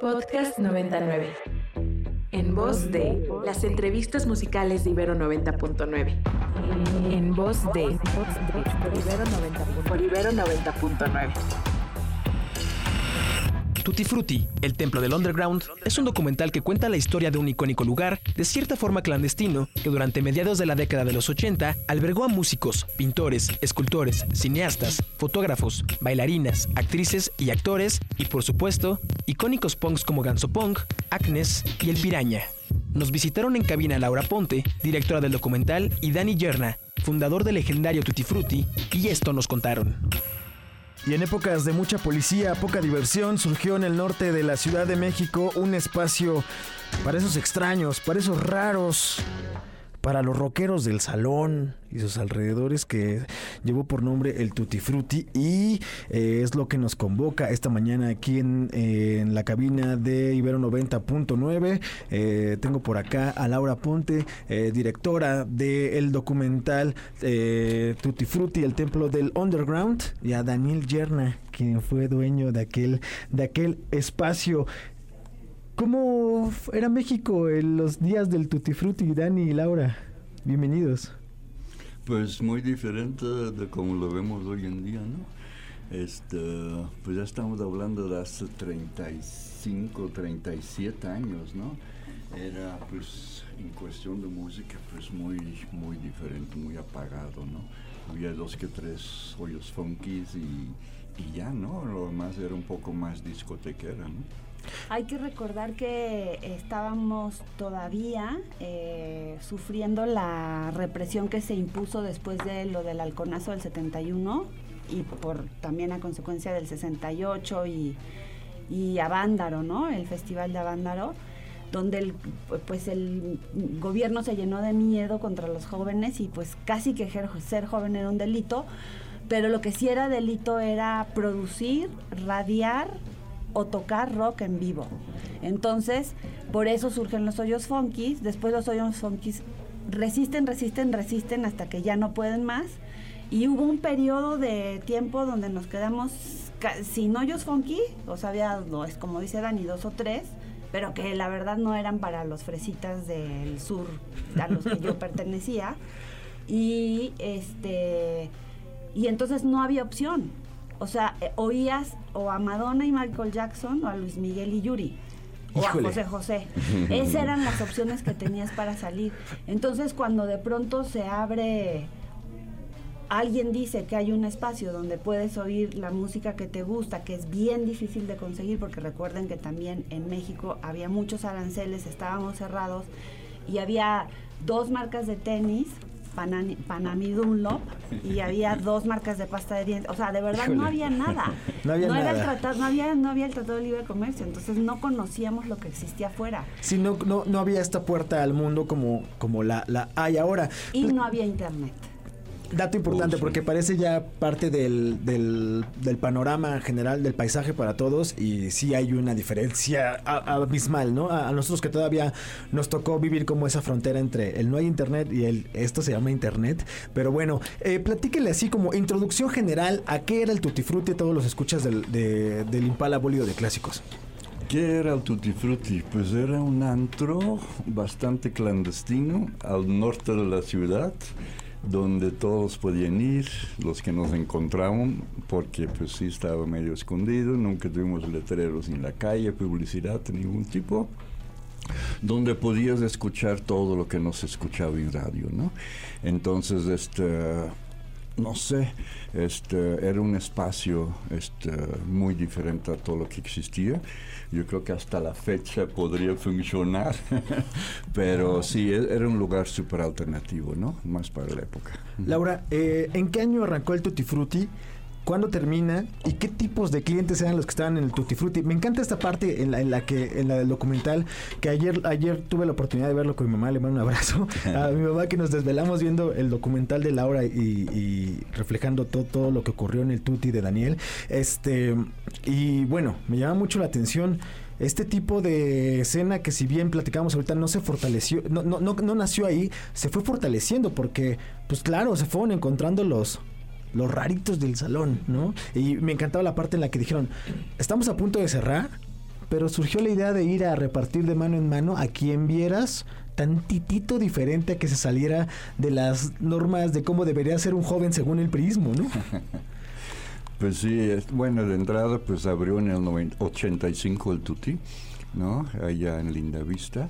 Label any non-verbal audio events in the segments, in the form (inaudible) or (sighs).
Podcast 99. En voz de las entrevistas musicales de Ibero 90.9. En voz de Ibero 90.9. Tutti Frutti, el templo del underground, es un documental que cuenta la historia de un icónico lugar, de cierta forma clandestino, que durante mediados de la década de los 80 albergó a músicos, pintores, escultores, cineastas, fotógrafos, bailarinas, actrices y actores, y por supuesto, icónicos punks como Ganso Punk, Agnes y El Piraña. Nos visitaron en cabina Laura Ponte, directora del documental, y Dani Yerna, fundador del legendario Tutti Frutti, y esto nos contaron. Y en épocas de mucha policía, poca diversión, surgió en el norte de la Ciudad de México un espacio para esos extraños, para esos raros, para los rockeros del salón y sus alrededores que llevó por nombre el Tutti Frutti y eh, es lo que nos convoca esta mañana aquí en, la cabina de Ibero 90.9. Eh, tengo por acá a Laura Ponte, eh, directora del documental eh, Tutti Frutti, el templo del underground, y a Daniel Yerna, quien fue dueño de aquel, de aquel espacio. ¿Cómo era México en los días del Tutti Frutti, Dani y Laura? Bienvenidos. Pues muy diferente de como lo vemos hoy en día, ¿no? Este, pues ya estamos hablando de hace 35, 37 años, ¿no? Era pues en cuestión de música pues muy, muy diferente, muy apagado, ¿no? Había dos que tres hoyos funkies y, y ya, ¿no? Lo demás era un poco más discotequera, ¿no? Hay que recordar que estábamos todavía eh, sufriendo la represión que se impuso después de lo del halconazo del 71 y por también a consecuencia del 68 y, y Avándaro, ¿no? El festival de Avándaro donde el, pues el gobierno se llenó de miedo contra los jóvenes y pues casi que ser joven era un delito, pero lo que sí era delito era producir, radiar o tocar rock en vivo. Entonces, por eso surgen los hoyos funkies, después los hoyos funkies resisten, resisten, resisten hasta que ya no pueden más. Y hubo un periodo de tiempo donde nos quedamos sin hoyos funky, o sea, había, no, es como dice Dani, dos o tres, pero que la verdad no eran para los fresitas del sur a los que yo (laughs) pertenecía. Y este y entonces no había opción. O sea, eh, oías o a Madonna y Michael Jackson o a Luis Miguel y Yuri. O a José José. (laughs) Esas eran las opciones que tenías para salir. Entonces, cuando de pronto se abre, alguien dice que hay un espacio donde puedes oír la música que te gusta, que es bien difícil de conseguir, porque recuerden que también en México había muchos aranceles, estábamos cerrados y había dos marcas de tenis Panani, Panami Dunlop y había dos marcas de pasta de dientes. O sea, de verdad no había nada. (laughs) No había Era el tratado, no, había, no había el Tratado de Libre Comercio, entonces no conocíamos lo que existía afuera. Sí, no, no, no había esta puerta al mundo como, como la, la hay ahora. Y no había internet. Dato importante, Uf. porque parece ya parte del, del, del panorama general del paisaje para todos y sí hay una diferencia abismal, ¿no? A, a nosotros que todavía nos tocó vivir como esa frontera entre el no hay internet y el esto se llama internet. Pero bueno, eh, platíquele así como introducción general a qué era el Tutti Frutti a todos los escuchas del, de- del Impala Bólido de Clásicos. ¿Qué era el Tutti Frutti? Pues era un antro bastante clandestino al norte de la ciudad, donde todos podían ir, los que nos encontraban, porque pues sí estaba medio escondido, nunca tuvimos letreros en la calle, publicidad de ningún tipo donde podías escuchar todo lo que no se escuchaba en radio, ¿no? Entonces, este, no sé, este, era un espacio este, muy diferente a todo lo que existía. Yo creo que hasta la fecha podría funcionar, (laughs) pero sí, e- era un lugar súper alternativo, ¿no? Más para la época. Laura, eh, ¿en qué año arrancó el Tutti Frutti? ¿Cuándo termina? ¿Y qué tipos de clientes eran los que estaban en el Tutti Frutti? Me encanta esta parte en la, en la que en la del documental que ayer ayer tuve la oportunidad de verlo con mi mamá, le mando un abrazo (laughs) a mi mamá que nos desvelamos viendo el documental de Laura y, y reflejando todo, todo lo que ocurrió en el Tutti de Daniel. Este y bueno, me llama mucho la atención este tipo de escena que si bien platicamos ahorita no se fortaleció, no, no, no, no nació ahí, se fue fortaleciendo porque, pues claro, se fueron encontrando los, los raritos del salón, ¿no? Y me encantaba la parte en la que dijeron, estamos a punto de cerrar, pero surgió la idea de ir a repartir de mano en mano a quien vieras tantitito diferente a que se saliera de las normas de cómo debería ser un joven según el prismo, ¿no? (laughs) Pues sí, bueno, de entrada pues abrió en el 85 el Tuti, ¿no? Allá en Linda Vista.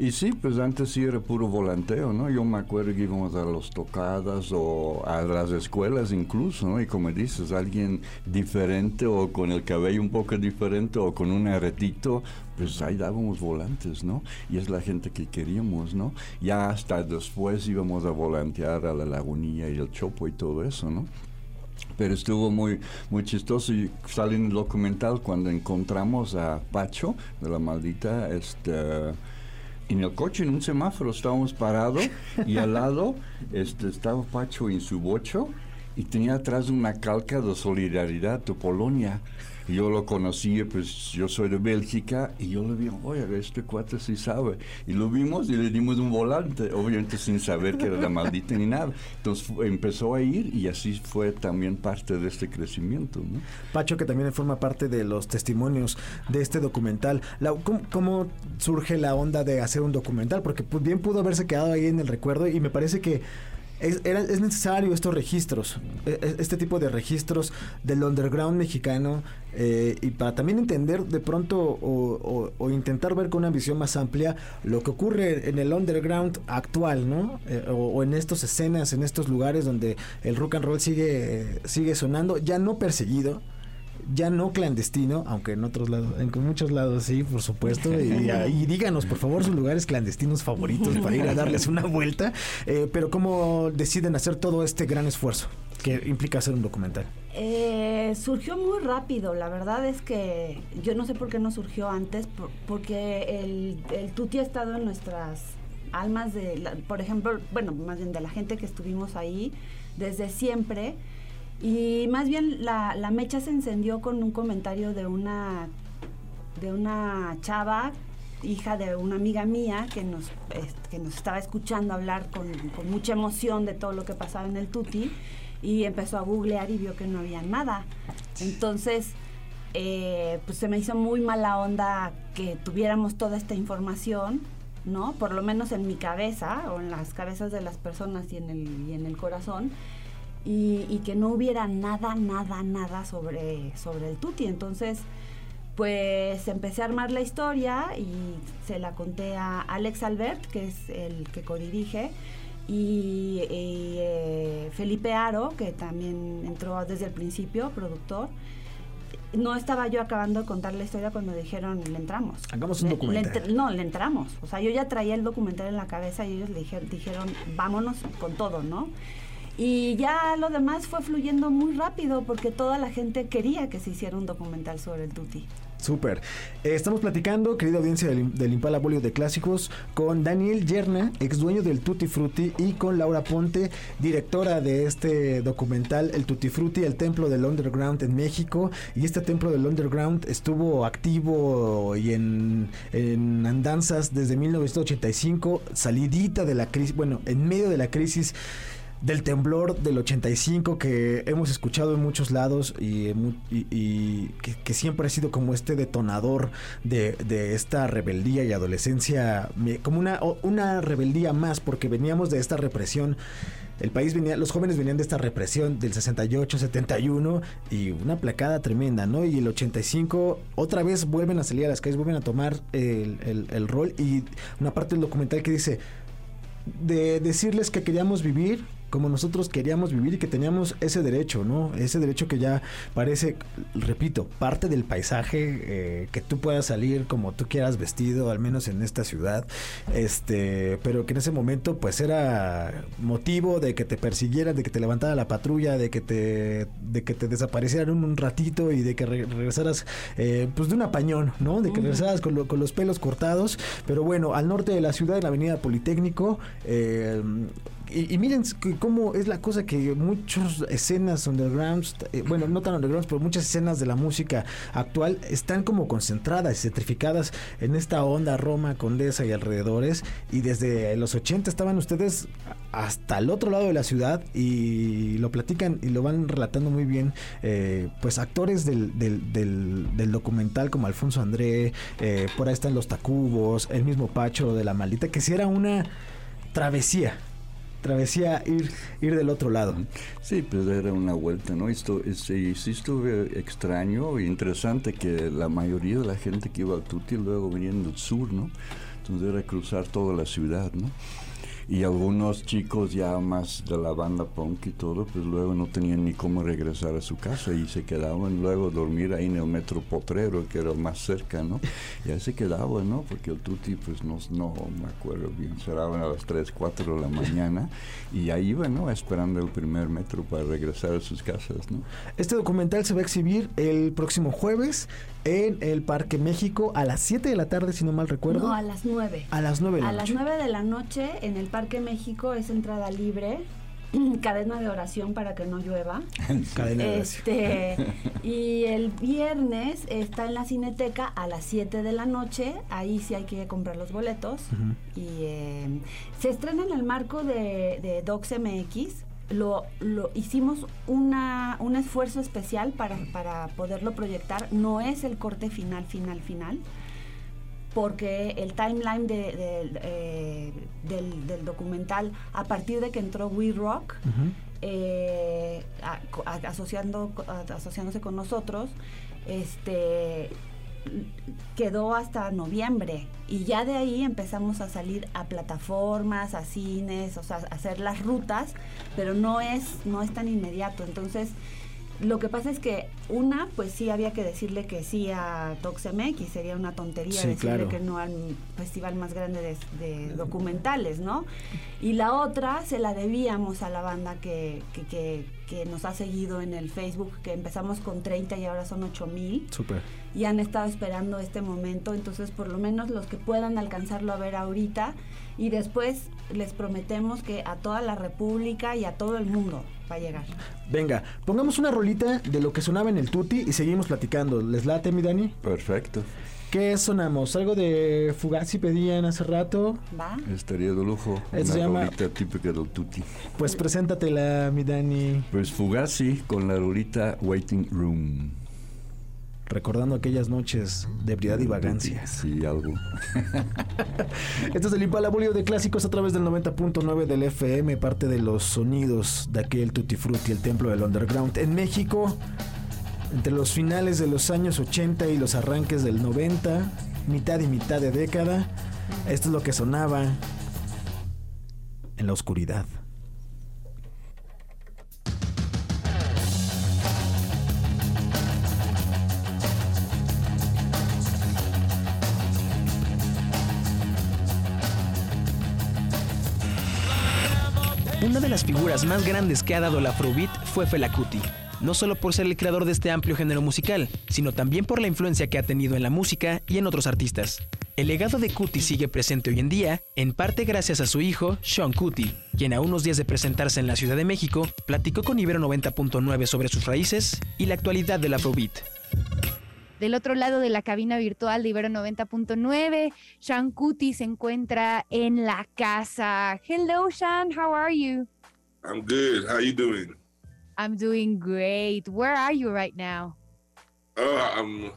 Y sí, pues antes sí era puro volanteo, ¿no? Yo me acuerdo que íbamos a los tocadas o a las escuelas incluso, ¿no? Y como dices, alguien diferente o con el cabello un poco diferente o con un aretito, pues ahí dábamos volantes, ¿no? Y es la gente que queríamos, ¿no? Ya hasta después íbamos a volantear a la lagunilla y el chopo y todo eso, ¿no? pero estuvo muy muy chistoso y sale en documental cuando encontramos a Pacho de la maldita este en el coche, en un semáforo, estábamos parados y al lado este, estaba Pacho en su bocho y tenía atrás una calca de solidaridad de Polonia yo lo conocía, pues yo soy de Bélgica, y yo le dije, oye, este cuate sí sabe. Y lo vimos y le dimos un volante, obviamente sin saber que era la maldita ni nada. Entonces empezó a ir y así fue también parte de este crecimiento. ¿no? Pacho, que también forma parte de los testimonios de este documental. ¿cómo, surge la onda de hacer un documental? Porque bien pudo haberse quedado ahí en el recuerdo y me parece que es, es, necesario estos registros, e, e, este tipo de registros del underground mexicano eh, y para también entender de pronto o, intentar ver con una visión más amplia lo que ocurre en el underground actual, ¿no? Eh, o, en estas escenas, en estos lugares donde el rock and roll sigue, sigue sonando, ya no perseguido, ya no clandestino, aunque en otros lados, en muchos lados sí, por supuesto. (laughs) Y, díganos, por favor, sus lugares clandestinos favoritos para ir a darles una vuelta. Eh, pero ¿cómo deciden hacer todo este gran esfuerzo que implica hacer un documental? Eh, surgió muy rápido, la verdad es que yo no sé por qué no surgió antes, porque el, el Tuti ha estado en nuestras almas de, por ejemplo, bueno, más bien de la gente que estuvimos ahí desde siempre y más bien la, mecha se encendió con un comentario de una, de una chava, hija de una amiga mía, que nos, que nos estaba escuchando hablar con, con mucha emoción de todo lo que pasaba en el Tuti y empezó a googlear y vio que no había nada. Entonces, eh, pues se me hizo muy mala onda que tuviéramos toda esta información, ¿no? Por lo menos en mi cabeza o en las cabezas de las personas y en el, y en el corazón y, que no hubiera nada, nada, nada sobre, sobre el Tuti. Entonces, pues empecé a armar la historia y se la conté a Alex Albert, que es el que codirige, y, eh, Felipe Aro, que también entró desde el principio, productor. No estaba yo acabando de contar la historia cuando dijeron, le entramos. Hagamos un documental. no, le entramos. O sea, yo ya traía el documental en la cabeza y ellos le dijeron, dijeron vámonos con todo, ¿no? Y ya lo demás fue fluyendo muy rápido porque toda la gente quería que se hiciera un documental sobre el Tuti. Súper. Eh, estamos platicando, querida audiencia del, Impala Bolio de Clásicos, con Daniel Yerna, ex dueño del Tutti Frutti, y con Laura Ponte, directora de este documental, El Tutti Frutti, el templo del underground en México. Y este templo del underground estuvo activo y en, en andanzas desde 1985, salidita de la crisis, bueno, en medio de la crisis del temblor del 85 que hemos escuchado en muchos lados y, que, siempre ha sido como este detonador de, esta rebeldía y adolescencia, como una, una rebeldía más, porque veníamos de esta represión. El país venía, los jóvenes venían de esta represión del 68, 71 y una placada tremenda, ¿no? Y el 85 otra vez vuelven a salir a las calles, vuelven a tomar el, el rol y una parte del documental que dice de decirles que queríamos vivir como nosotros queríamos vivir y que teníamos ese derecho, ¿no? Ese derecho que ya parece, repito, parte del paisaje, eh, que tú puedas salir como tú quieras vestido, al menos en esta ciudad, este, pero que en ese momento pues era motivo de que te persiguieran, de que te levantara la patrulla, de que te, de que te desaparecieran un, ratito y de que regresaras eh, pues de un apañón, ¿no? De que regresaras con, con, los pelos cortados, pero bueno, al norte de la ciudad, en la avenida Politécnico, eh, y, miren cómo es la cosa que muchas escenas undergrounds, eh, bueno, no tan undergrounds, pero muchas escenas de la música actual están como concentradas y centrificadas en esta onda Roma, Condesa y alrededores. Y desde los 80 estaban ustedes hasta el otro lado de la ciudad y lo platican y lo van relatando muy bien, eh, pues actores del, del, documental como Alfonso André, eh, por ahí están los Tacubos, el mismo Pacho de la Maldita, que si era una travesía travesía ir, ir del otro lado. Sí, pues era una vuelta, ¿no? Esto, sí, sí estuve extraño e interesante que la mayoría de la gente que iba al Tuti luego venían del sur, ¿no? Entonces era cruzar toda la ciudad, ¿no? Y algunos chicos ya más de la banda punk y todo, pues luego no tenían ni cómo regresar a su casa y se quedaban luego a dormir ahí en el metro Potrero, que era más cerca, ¿no? Y ahí se quedaban, ¿no? Porque el Tuti, pues no, no me acuerdo bien, cerraban a las 3, 4 de la mañana y ahí iban, ¿no? Esperando el primer metro para regresar a sus casas, ¿no? Este documental se va a exhibir el próximo jueves en el Parque México a las 7 de la tarde, si no mal recuerdo. No, a las 9. A las 9 de la noche. A las 9 de la noche en el Parque México es entrada libre. (clears throat) cadena de oración para que no llueva. (laughs) cadena de este, y el viernes está en la Cineteca a las 7 de la noche. Ahí sí hay que comprar los boletos. Y eh, se estrena en el marco de, de Docs MX lo, lo hicimos una, un esfuerzo especial para, para poderlo proyectar. No es el corte final, final, final, porque el timeline de, eh, del, documental, a partir de que entró We Rock, eh, asociando, asociándose con nosotros, este quedó hasta noviembre y ya de ahí empezamos a salir a plataformas, a cines, o sea, a hacer las rutas, pero no es no es tan inmediato. Entonces, lo que pasa es que una, pues sí había que decirle que sí a Toxemex y sería una tontería decirle que no al festival más grande de, documentales, ¿no? Y la otra se la debíamos a la banda que, que, que, nos ha seguido en el Facebook, que empezamos con 30 y ahora son 8 mil. Súper. Y han estado esperando este momento, entonces por lo menos los que puedan alcanzarlo a ver ahorita y después les prometemos que a toda la República y a todo el mundo va a llegar. Venga, pongamos una rolita de lo que sonaba en el Tuti y seguimos platicando. ¿Les late, mi Dani? Perfecto. ¿Qué sonamos? ¿Algo de Fugazi pedían hace rato? Va. Estaría de lujo. una se llama... típica del Tuti. Pues preséntatela, mi Dani. Pues Fugazi con la rolita Waiting Room recordando aquellas noches de ebriedad y vagancia. Sí, algo. (laughs) Esto es el Impalabolio de Clásicos a través del 90.9 del FM, parte de los sonidos de aquel Tutti Frutti, el templo del underground en México. Entre los finales de los años 80 y los arranques del 90, mitad y mitad de década, esto es lo que sonaba en la oscuridad. Una de las figuras más grandes que ha dado la Afrobeat fue Fela Kuti, no solo por ser el creador de este amplio género musical, sino también por la influencia que ha tenido en la música y en otros artistas. El legado de Kuti sigue presente hoy en día, en parte gracias a su hijo, Sean Kuti, quien a unos días de presentarse en la Ciudad de México, platicó con Ibero 90.9 sobre sus raíces y la actualidad del Afrobeat. Del otro lado de la cabina virtual de Ibero 90.9, Sean Cuti se encuentra en la casa. Hello, Sean. How are you? I'm good. How you doing? I'm doing great. Where are you right now? Uh, I'm.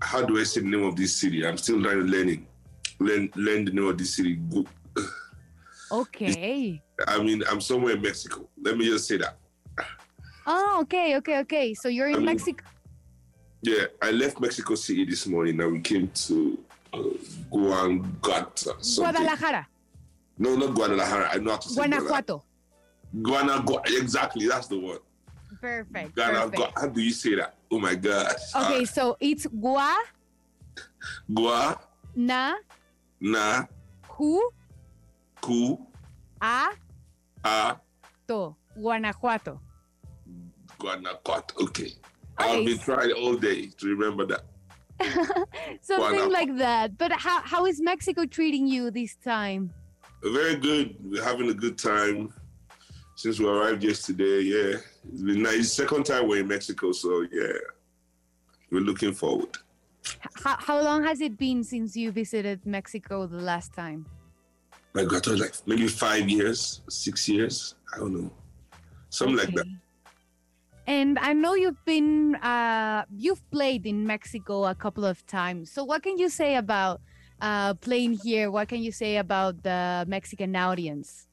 How do I say the name of this city? I'm still learning. Learn, learn the name of this city. (sighs) Okay. I mean, I'm somewhere in Mexico. Let me just say that. Oh, okay, okay, okay. So you're in I Mexico. Yeah, I left Mexico City this morning and we came to uh. Guadalajara. No, not Guadalajara. I know how to say Guanajuato. Guanajuato. Exactly, that's the word. Perfect. Guanajuato. How do you say that? Oh my gosh. Okay, uh, so it's Gua. Gua. Na. Na. Ku. Ku. A. A. To. Guanajuato. Guanajuato. Okay. I've been trying all day to remember that. (laughs) Something like that. But how, how is Mexico treating you this time? very good. We're having a good time since we arrived yesterday. Yeah, it's been nice. Second time we're in Mexico, so yeah, we're looking forward. How, how long has it been since you visited Mexico the last time? My God, like maybe five years, six years. I don't know, something okay. like that. And I know you've been, uh, you've played in Mexico a couple of times. So what can you say about uh, playing here? What can you say about the Mexican audience?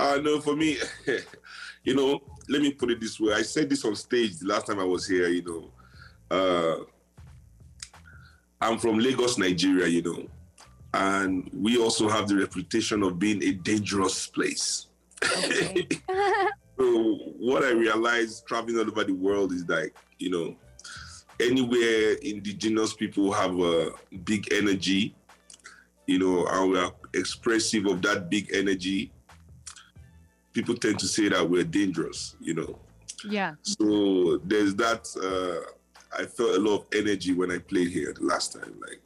Uh, no, for me, (laughs) you know, let me put it this way. I said this on stage the last time I was here, you know. Uh, I'm from Lagos, Nigeria, you know, and we also have the reputation of being a dangerous place. Okay. (laughs) (laughs) so what I realized traveling all over the world is like, you know, anywhere indigenous people have a big energy, you know, and we are expressive of that big energy, people tend to say that we're dangerous, you know. Yeah. So there's that. Uh, I felt a lot of energy when I played here the last time. Like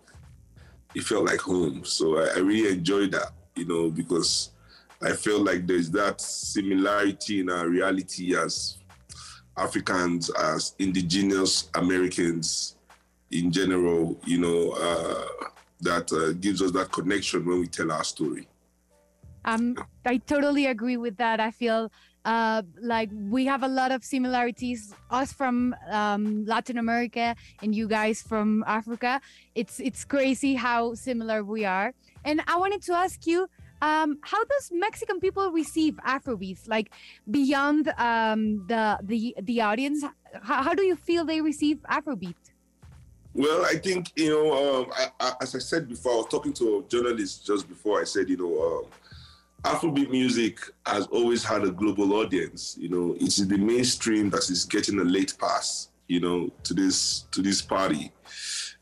it felt like home. So I, I really enjoyed that, you know, because I feel like there's that similarity in our reality as Africans, as indigenous Americans in general, you know, uh, that uh, gives us that connection when we tell our story. Um, I totally agree with that. I feel uh, like we have a lot of similarities. Us from um, Latin America and you guys from Africa. It's it's crazy how similar we are. And I wanted to ask you, um, how does Mexican people receive Afrobeats? Like beyond um, the the the audience, how, how do you feel they receive Afrobeat? Well, I think you know, um, I, I, as I said before, I was talking to a journalist just before. I said, you know, um, Afrobeat music has always had a global audience. You know, it's the mainstream that is getting a late pass. You know, to this to this party.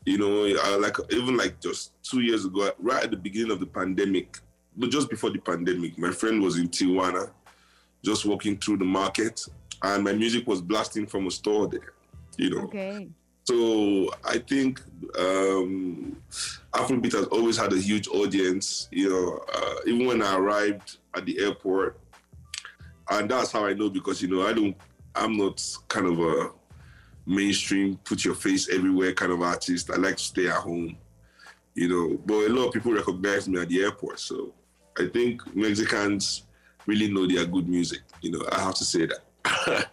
You know, like even like just two years ago, right at the beginning of the pandemic, but just before the pandemic, my friend was in Tijuana, just walking through the market, and my music was blasting from a store there. You know. Okay. So I think um, Afrobeat has always had a huge audience. You know, uh, even when I arrived at the airport, and that's how I know because you know I don't, I'm not kind of a mainstream, put your face everywhere kind of artist. I like to stay at home. You know, but a lot of people recognize me at the airport. So I think Mexicans really know their good music. You know, I have to say that.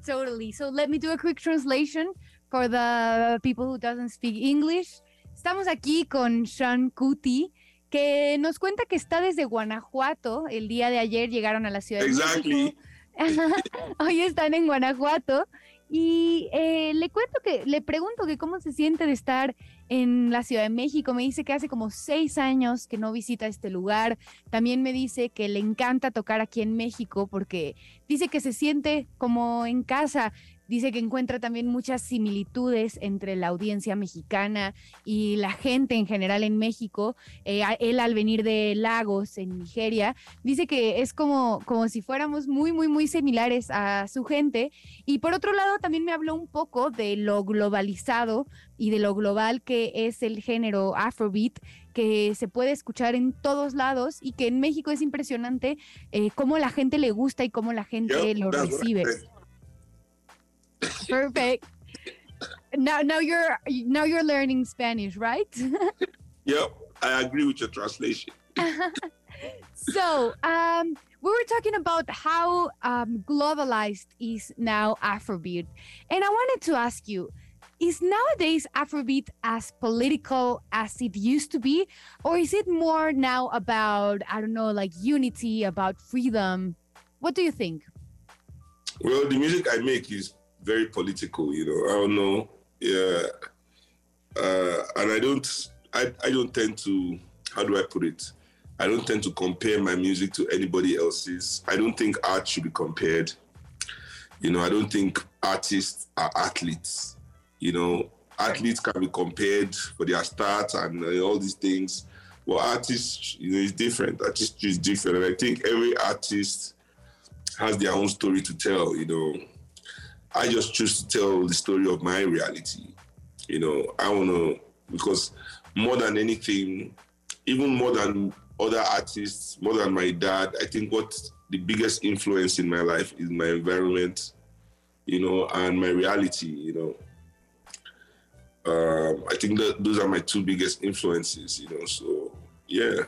(laughs) (laughs) totally. So let me do a quick translation for the people who doesn't speak English. Estamos aquí con Sean Cuti, que nos cuenta que está desde Guanajuato. El día de ayer llegaron a la ciudad de México. (laughs) Hoy están en Guanajuato y eh, le cuento que, le pregunto que cómo se siente de estar en la Ciudad de México. Me dice que hace como seis años que no visita este lugar. También me dice que le encanta tocar aquí en México porque dice que se siente como en casa. Dice que encuentra también muchas similitudes entre la audiencia mexicana y la gente en general en México. Eh, él al venir de Lagos, en Nigeria, dice que es como, como si fuéramos muy, muy, muy similares a su gente. Y por otro lado, también me habló un poco de lo globalizado y de lo global que es el género Afrobeat, que se puede escuchar en todos lados y que en México es impresionante eh, cómo la gente le gusta y cómo la gente lo recibe. Perfect. now, now you're now you're learning Spanish, right? (laughs) yep, I agree with your translation. (laughs) so, um, we were talking about how um, globalized is now Afrobeat, and I wanted to ask you: Is nowadays Afrobeat as political as it used to be, or is it more now about I don't know, like unity, about freedom? What do you think? Well, the music I make is very political. You know, I don't know. Yeah, uh, and I don't. I, I don't tend to. How do I put it? I don't tend to compare my music to anybody else's. I don't think art should be compared. You know, I don't think artists are athletes. You know, athletes can be compared for their stats and uh, all these things. Well, artists, you know, is different. Artistry is different, and I think every artist has their own story to tell. You know, I just choose to tell the story of my reality. You know, I want to, because more than anything, even more than other artists, more than my dad. I think what the biggest influence in my life is my environment, you know, and my reality, you know. Um, I think that those are my two biggest influences, you know. So yeah.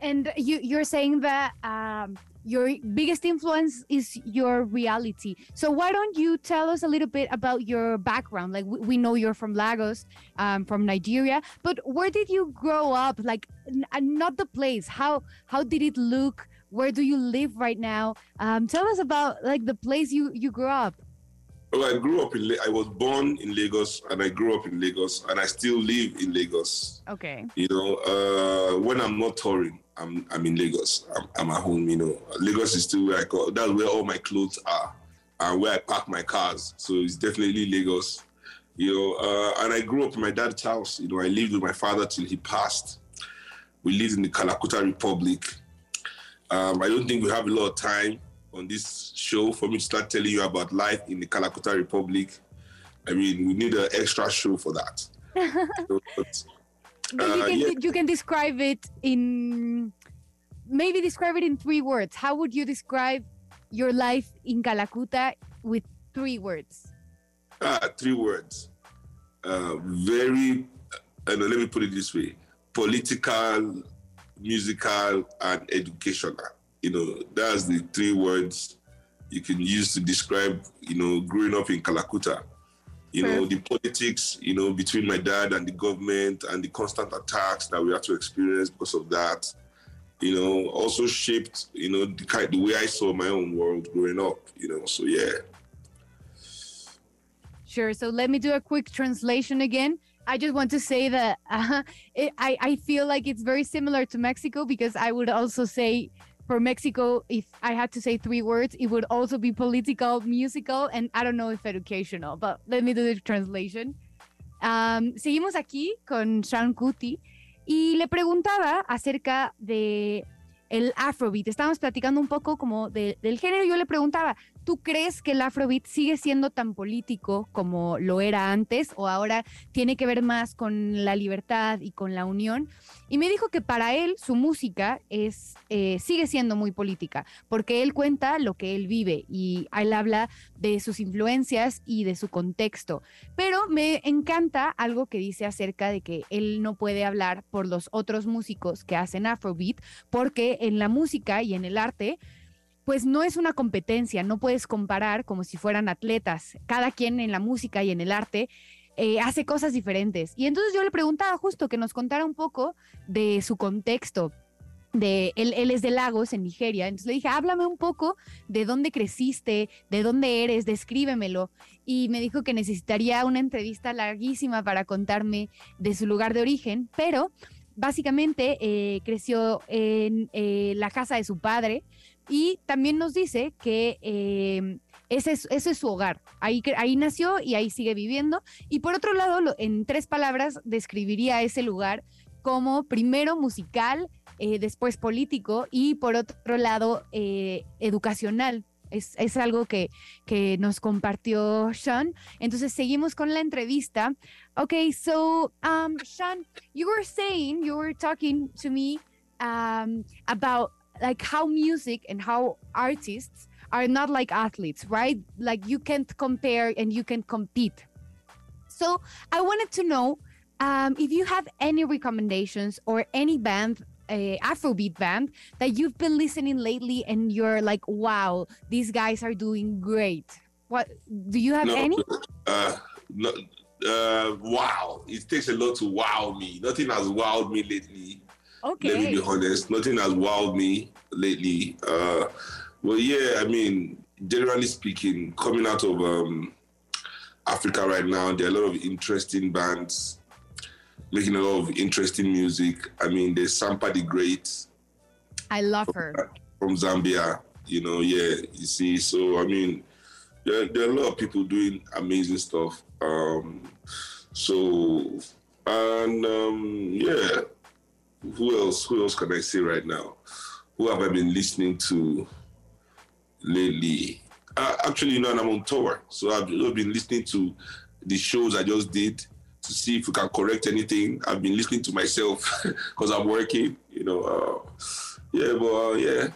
And you you're saying that um, your biggest influence is your reality. So why don't you tell us a little bit about your background? Like we, we know you're from Lagos, um, from Nigeria, but where did you grow up? Like not the place. How how did it look? Where do you live right now? Um, tell us about like the place you you grew up. Well, I grew up in. I was born in Lagos, and I grew up in Lagos, and I still live in Lagos. Okay. You know, uh, when I'm not touring, I'm I'm in Lagos. I'm, I'm at home. You know, Lagos is still where I go. That's where all my clothes are, and where I park my cars. So it's definitely Lagos. You know, uh, and I grew up in my dad's house. You know, I lived with my father till he passed. We lived in the Kalakuta Republic. Um, I don't think we have a lot of time on this show for me to start telling you about life in the Kalakuta Republic. I mean, we need an extra show for that. (laughs) so, but, But you uh, can yeah. you can describe it in maybe describe it in three words. How would you describe your life in Calacuta with three words? Ah, three words. Uh, very, uh, let me put it this way political, musical, and educational. You know, that's the three words you can use to describe, you know, growing up in Kalakuta. You know, the politics, you know, between my dad and the government and the constant attacks that we had to experience because of that, you know, also shaped, you know, the kind the way I saw my own world growing up, you know. So yeah. Sure. So let me do a quick translation again. I just want to say that (laughs) uh, it, I, I feel like it's very similar to Mexico because I would also say for Mexico, if I had to say three words, it would also be political, musical, and I don't know if educational, but let me do the translation. Um, seguimos aquí con Sean Kuti y le preguntaba acerca de el Afrobeat. Estábamos platicando un poco como de- del género. Yo le preguntaba, ¿tú crees que el Afrobeat sigue siendo tan político como lo era antes o ahora tiene que ver más con la libertad y con la unión? Y me dijo que para él su música es, eh, sigue siendo muy política, porque él cuenta lo que él vive y él habla de sus influencias y de su contexto. Pero me encanta algo que dice acerca de que él no puede hablar por los otros músicos que hacen Afrobeat, porque en la música y en el arte pues no es una competencia, no puedes comparar como si fueran atletas. Cada quien en la música y en el arte eh, hace cosas diferentes. Y entonces yo le preguntaba justo que nos contara un poco de su contexto. De, él, es de Lagos, en Nigeria. Entonces le dije, háblame un poco de dónde creciste, de dónde eres, descríbemelo. Y me dijo que necesitaría una entrevista larguísima para contarme de su lugar de origen, pero básicamente eh, creció en eh, la casa de su padre y también nos dice que eh, ese, es, su hogar. Ahí, nació y ahí sigue viviendo. Y por otro lado, en tres palabras, describiría ese lugar como primero musical, eh, después político y por otro lado eh, educacional. Es, es algo que, que nos compartió Sean. Entonces seguimos con la entrevista. Okay, so um, Sean, you were saying, you were talking to me um, about like how music and how artists are not like athletes, right? Like you can't compare and you can compete. So I wanted to know um, if you have any recommendations or any band, uh, Afrobeat band that you've been listening lately and you're like, wow, these guys are doing great. What do you have No, any? Uh, no, uh, wow. It takes a lot to wow me. Nothing has wowed me lately. Let me be honest. Nothing has wowed me lately. Uh, well, yeah, I mean, generally speaking, coming out of um, Africa right now, there are a lot of interesting bands making a lot of interesting music. I mean, there's Sampa the Great I love her. from Zambia. You know, yeah, you see. So, I mean, there, there are a lot of people doing amazing stuff. Um, so, and um, yeah, who else? Who else can I say right now? Who have I been listening to lately? Uh, actually, you know, I'm on tour, so I've been listening to the shows I just did to see if we can correct anything. I've been listening to myself (laughs) because I'm working, you know. Uh, yeah, but uh, yeah,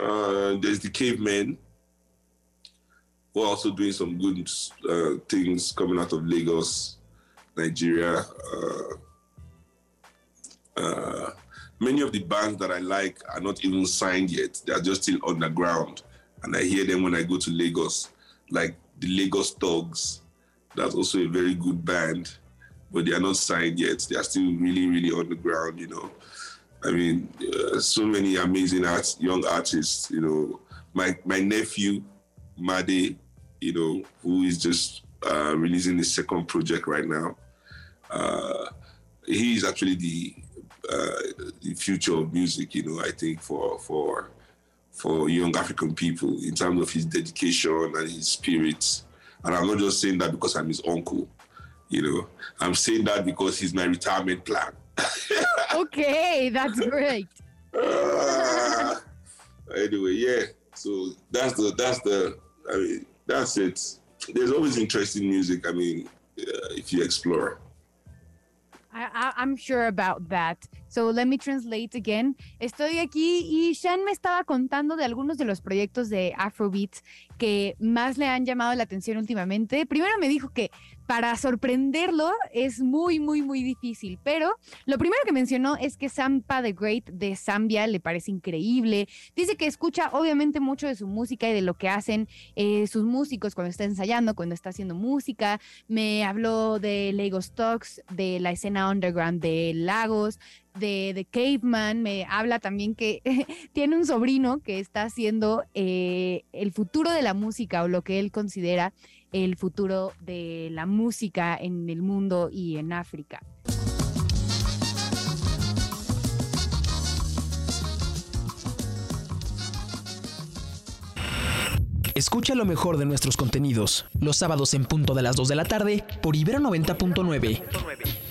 uh, there's the cavemen. We're also doing some good uh, things coming out of Lagos, Nigeria. Uh, many of the bands that I like are not even signed yet. They are just still underground. And I hear them when I go to Lagos, like the Lagos Dogs. That's also a very good band, but they are not signed yet. They are still really, really underground, you know. I mean, uh, so many amazing young artists, you know. My, my nephew, Made, you know, who is just uh, releasing his second project right now. Uh, he is actually the the future of music. You know, I think for for for young African people in terms of his dedication and his spirit. And I'm not just saying that because I'm his uncle. You know, I'm saying that because he's my retirement plan. (laughs) okay, that's great. Uh, anyway, yeah. So that's the that's the I mean that's it. There's always interesting music. I mean, uh, if you explore. I, I'm sure about that. So let me translate again. Estoy aquí y Shan me estaba contando de algunos de los proyectos de Afrobeat que más le han llamado la atención últimamente. Primero me dijo que para sorprenderlo es muy, muy, muy difícil. Pero lo primero que mencionó es que Sampa the Great de Zambia le parece increíble. Dice que escucha obviamente mucho de su música y de lo que hacen eh, sus músicos cuando está ensayando, cuando está haciendo música. Me habló de Lagos Talks, de la escena underground de Lagos, de The Caveman, me habla también que (laughs) tiene un sobrino que está haciendo eh, el futuro de la música o lo que él considera el futuro de la música en el mundo y en África. Escucha lo mejor de nuestros contenidos los sábados en punto de las 2 de la tarde por Ibero 90.9.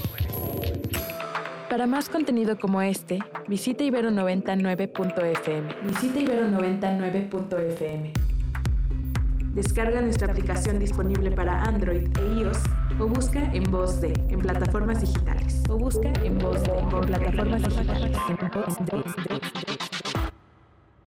Para más contenido como este, visita ibero99.fm. Visita ibero99.fm. Descarga nuestra aplicación disponible para Android e iOS o busca en voz de en plataformas digitales. O busca en voz de en plataformas digitales.